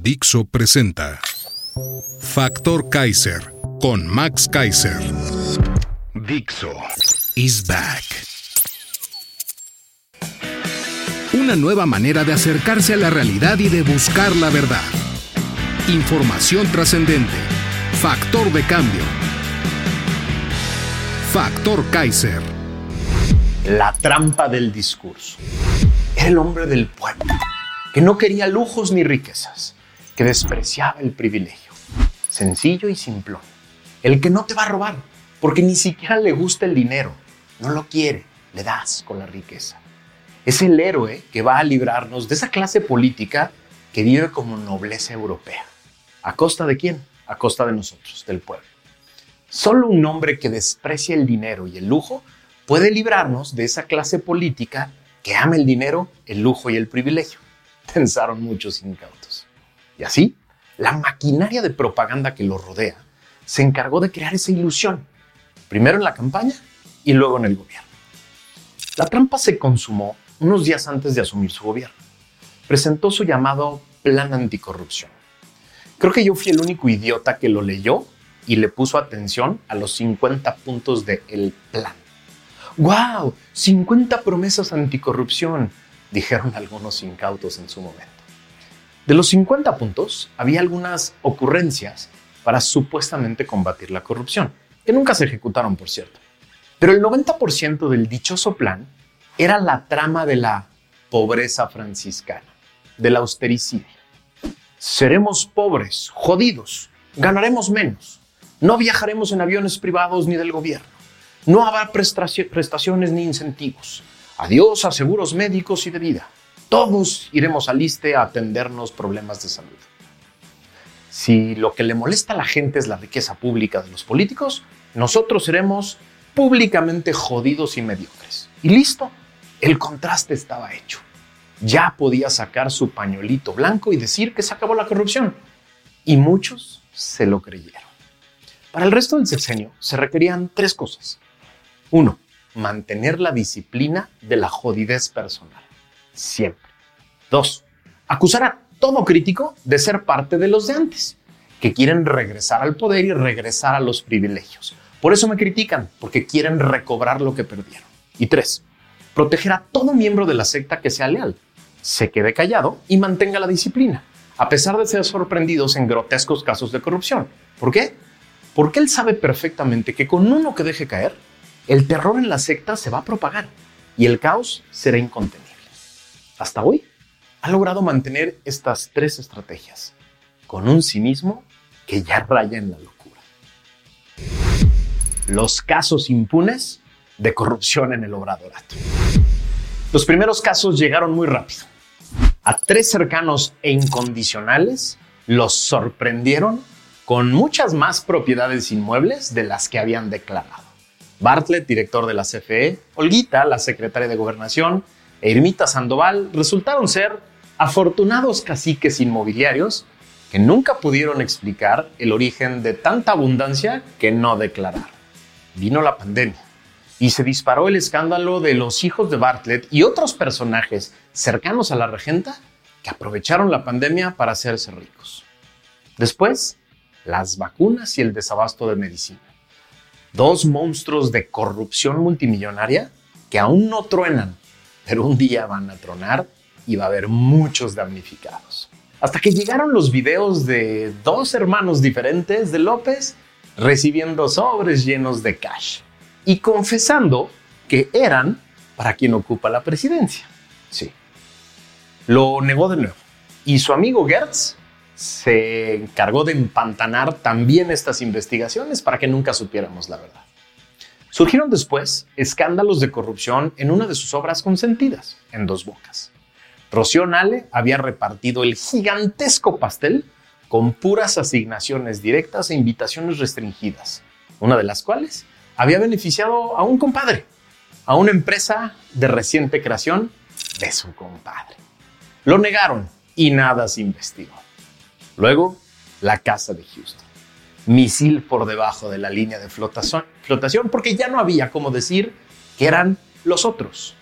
Dixo presenta Factor Kaiser con Max Kaiser. Dixo is back. Una nueva manera de acercarse a la realidad y de buscar la verdad. Información trascendente. Factor de cambio. Factor Kaiser. La trampa del discurso. Era el hombre del pueblo, que no quería lujos ni riquezas, que despreciaba el privilegio. Sencillo y simplón. El que no te va a robar, porque ni siquiera le gusta el dinero. No lo quiere, le das con la riqueza. Es el héroe que va a librarnos de esa clase política que vive como nobleza europea. ¿A costa de quién? A costa de nosotros, del pueblo. Solo un hombre que desprecia el dinero y el lujo puede librarnos de esa clase política que ama el dinero, el lujo y el privilegio, pensaron muchos incautos. Y así, la maquinaria de propaganda que lo rodea se encargó de crear esa ilusión, primero en la campaña y luego en el gobierno. La trampa se consumó unos días antes de asumir su gobierno. Presentó su llamado Plan Anticorrupción. Creo que yo fui el único idiota que lo leyó y le puso atención a los 50 puntos del plan. ¡Wow! 50 promesas anticorrupción, dijeron algunos incautos en su momento. De los 50 puntos, había algunas ocurrencias para supuestamente combatir la corrupción, que nunca se ejecutaron, por cierto. Pero el 90% del dichoso plan era la trama de la pobreza franciscana, del austericidio. Seremos pobres, jodidos, ganaremos menos, no viajaremos en aviones privados ni del gobierno. No habrá prestaciones ni incentivos. Adiós a seguros médicos y de vida. Todos iremos al ISTE a atendernos problemas de salud. Si lo que le molesta a la gente es la riqueza pública de los políticos, nosotros seremos públicamente jodidos y mediocres. Y listo, el contraste estaba hecho. Ya podía sacar su pañuelito blanco y decir que se acabó la corrupción. Y muchos se lo creyeron. Para el resto del sexenio se requerían tres cosas. Uno, mantener la disciplina de la jodidez personal. Siempre. Dos, acusar a todo crítico de ser parte de los de antes, que quieren regresar al poder y regresar a los privilegios. Por eso me critican, porque quieren recobrar lo que perdieron. Y tres, proteger a todo miembro de la secta que sea leal, se quede callado y mantenga la disciplina, a pesar de ser sorprendidos en grotescos casos de corrupción. ¿Por qué? Porque él sabe perfectamente que con uno que deje caer, el terror en la secta se va a propagar y el caos será incontenible. Hasta hoy ha logrado mantener estas tres estrategias con un cinismo que ya raya en la locura. Los casos impunes de corrupción en el obradorato. Los primeros casos llegaron muy rápido. A tres cercanos e incondicionales los sorprendieron con muchas más propiedades inmuebles de las que habían declarado. Bartlett, director de la CFE, Olguita, la secretaria de Gobernación, e Irmita Sandoval resultaron ser afortunados caciques inmobiliarios que nunca pudieron explicar el origen de tanta abundancia que no declararon. Vino la pandemia y se disparó el escándalo de los hijos de Bartlett y otros personajes cercanos a la regenta que aprovecharon la pandemia para hacerse ricos. Después, las vacunas y el desabasto de medicina. Dos monstruos de corrupción multimillonaria que aún no truenan, pero un día van a tronar y va a haber muchos damnificados. Hasta que llegaron los videos de dos hermanos diferentes de López recibiendo sobres llenos de cash y confesando que eran para quien ocupa la presidencia. Sí. Lo negó de nuevo. Y su amigo Gertz se encargó de empantanar también estas investigaciones para que nunca supiéramos la verdad. Surgieron después escándalos de corrupción en una de sus obras consentidas, en Dos Bocas. Rocío Nale había repartido el gigantesco pastel con puras asignaciones directas e invitaciones restringidas, una de las cuales había beneficiado a un compadre, a una empresa de reciente creación de su compadre. Lo negaron y nada se investigó. Luego, la casa de Houston. Misil por debajo de la línea de flotación, flotación porque ya no había como decir que eran los otros.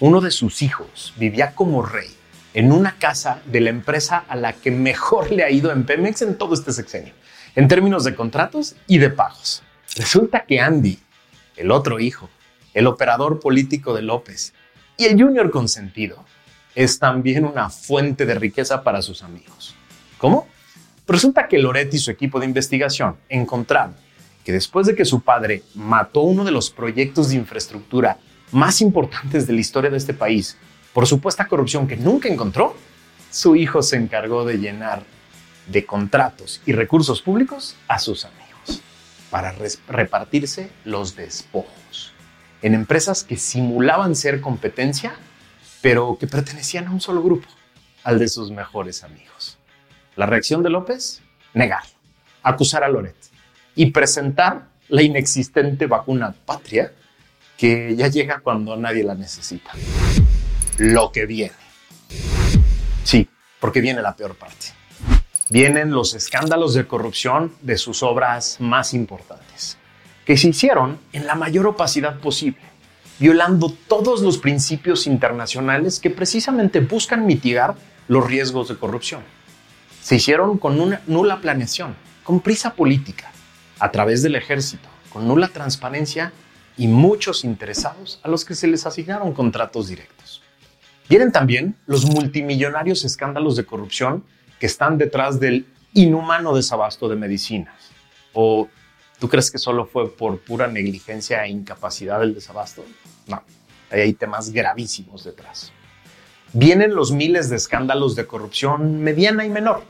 Uno de sus hijos vivía como rey en una casa de la empresa a la que mejor le ha ido en Pemex en todo este sexenio, en términos de contratos y de pagos. Resulta que Andy, el otro hijo, el operador político de López y el junior consentido, es también una fuente de riqueza para sus amigos. ¿Cómo? Resulta que Loretti y su equipo de investigación encontraron que después de que su padre mató uno de los proyectos de infraestructura más importantes de la historia de este país por supuesta corrupción que nunca encontró, su hijo se encargó de llenar de contratos y recursos públicos a sus amigos para repartirse los despojos en empresas que simulaban ser competencia, pero que pertenecían a un solo grupo, al de sus mejores amigos. La reacción de López, negarlo, acusar a Loret y presentar la inexistente vacuna patria que ya llega cuando nadie la necesita lo que viene. Sí, porque viene la peor parte. Vienen los escándalos de corrupción de sus obras más importantes, que se hicieron en la mayor opacidad posible, violando todos los principios internacionales que precisamente buscan mitigar los riesgos de corrupción. Se hicieron con una nula planeación, con prisa política, a través del ejército, con nula transparencia y muchos interesados a los que se les asignaron contratos directos. Vienen también los multimillonarios escándalos de corrupción que están detrás del inhumano desabasto de medicinas. ¿O tú crees que solo fue por pura negligencia e incapacidad del desabasto? No, hay temas gravísimos detrás. Vienen los miles de escándalos de corrupción mediana y menor,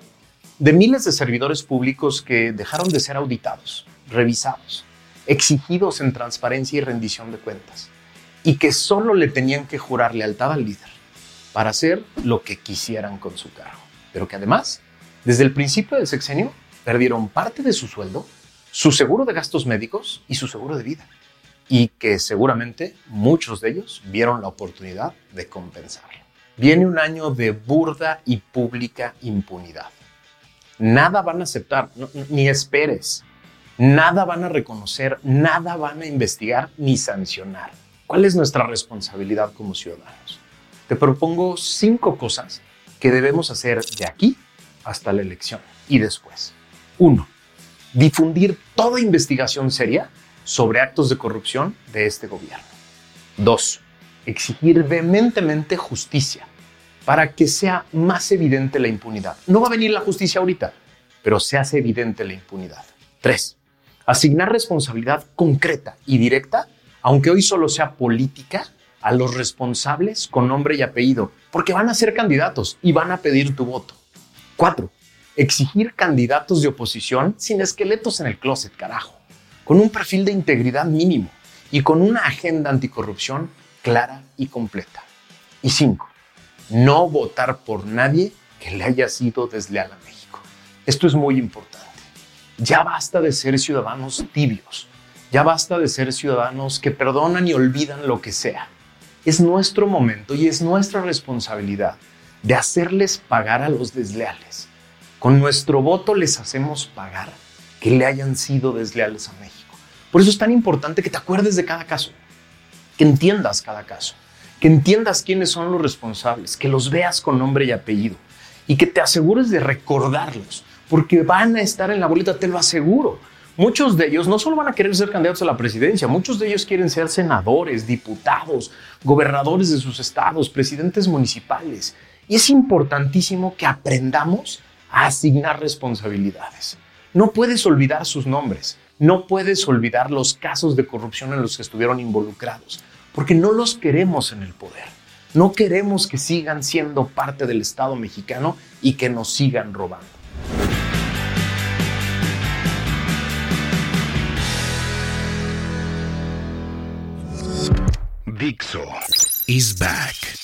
de miles de servidores públicos que dejaron de ser auditados, revisados, exigidos en transparencia y rendición de cuentas, y que solo le tenían que jurar lealtad al líder para hacer lo que quisieran con su cargo. Pero que además, desde el principio del sexenio, perdieron parte de su sueldo, su seguro de gastos médicos y su seguro de vida. Y que seguramente muchos de ellos vieron la oportunidad de compensarlo. Viene un año de burda y pública impunidad. Nada van a aceptar, ni esperes. Nada van a reconocer, nada van a investigar ni sancionar. ¿Cuál es nuestra responsabilidad como ciudadanos? te propongo cinco cosas que debemos hacer de aquí hasta la elección y después. Uno, difundir toda investigación seria sobre actos de corrupción de este gobierno. Dos, exigir vehementemente justicia para que sea más evidente la impunidad. No va a venir la justicia ahorita, pero se hace evidente la impunidad. Tres, asignar responsabilidad concreta y directa, aunque hoy solo sea política, a los responsables con nombre y apellido, porque van a ser candidatos y van a pedir tu voto. Cuatro, exigir candidatos de oposición sin esqueletos en el closet, carajo, con un perfil de integridad mínimo y con una agenda anticorrupción clara y completa. Y cinco, no votar por nadie que le haya sido desleal a México. Esto es muy importante. Ya basta de ser ciudadanos tibios. Ya basta de ser ciudadanos que perdonan y olvidan lo que sea es nuestro momento y es nuestra responsabilidad de hacerles pagar a los desleales. Con nuestro voto les hacemos pagar que le hayan sido desleales a México. Por eso es tan importante que te acuerdes de cada caso, que entiendas cada caso, que entiendas quiénes son los responsables, que los veas con nombre y apellido y que te asegures de recordarlos, porque van a estar en la boleta, te lo aseguro. Muchos de ellos no solo van a querer ser candidatos a la presidencia, muchos de ellos quieren ser senadores, diputados, gobernadores de sus estados, presidentes municipales. Y es importantísimo que aprendamos a asignar responsabilidades. No puedes olvidar sus nombres, no puedes olvidar los casos de corrupción en los que estuvieron involucrados, porque no los queremos en el poder. No queremos que sigan siendo parte del Estado mexicano y que nos sigan robando. Dixo is back.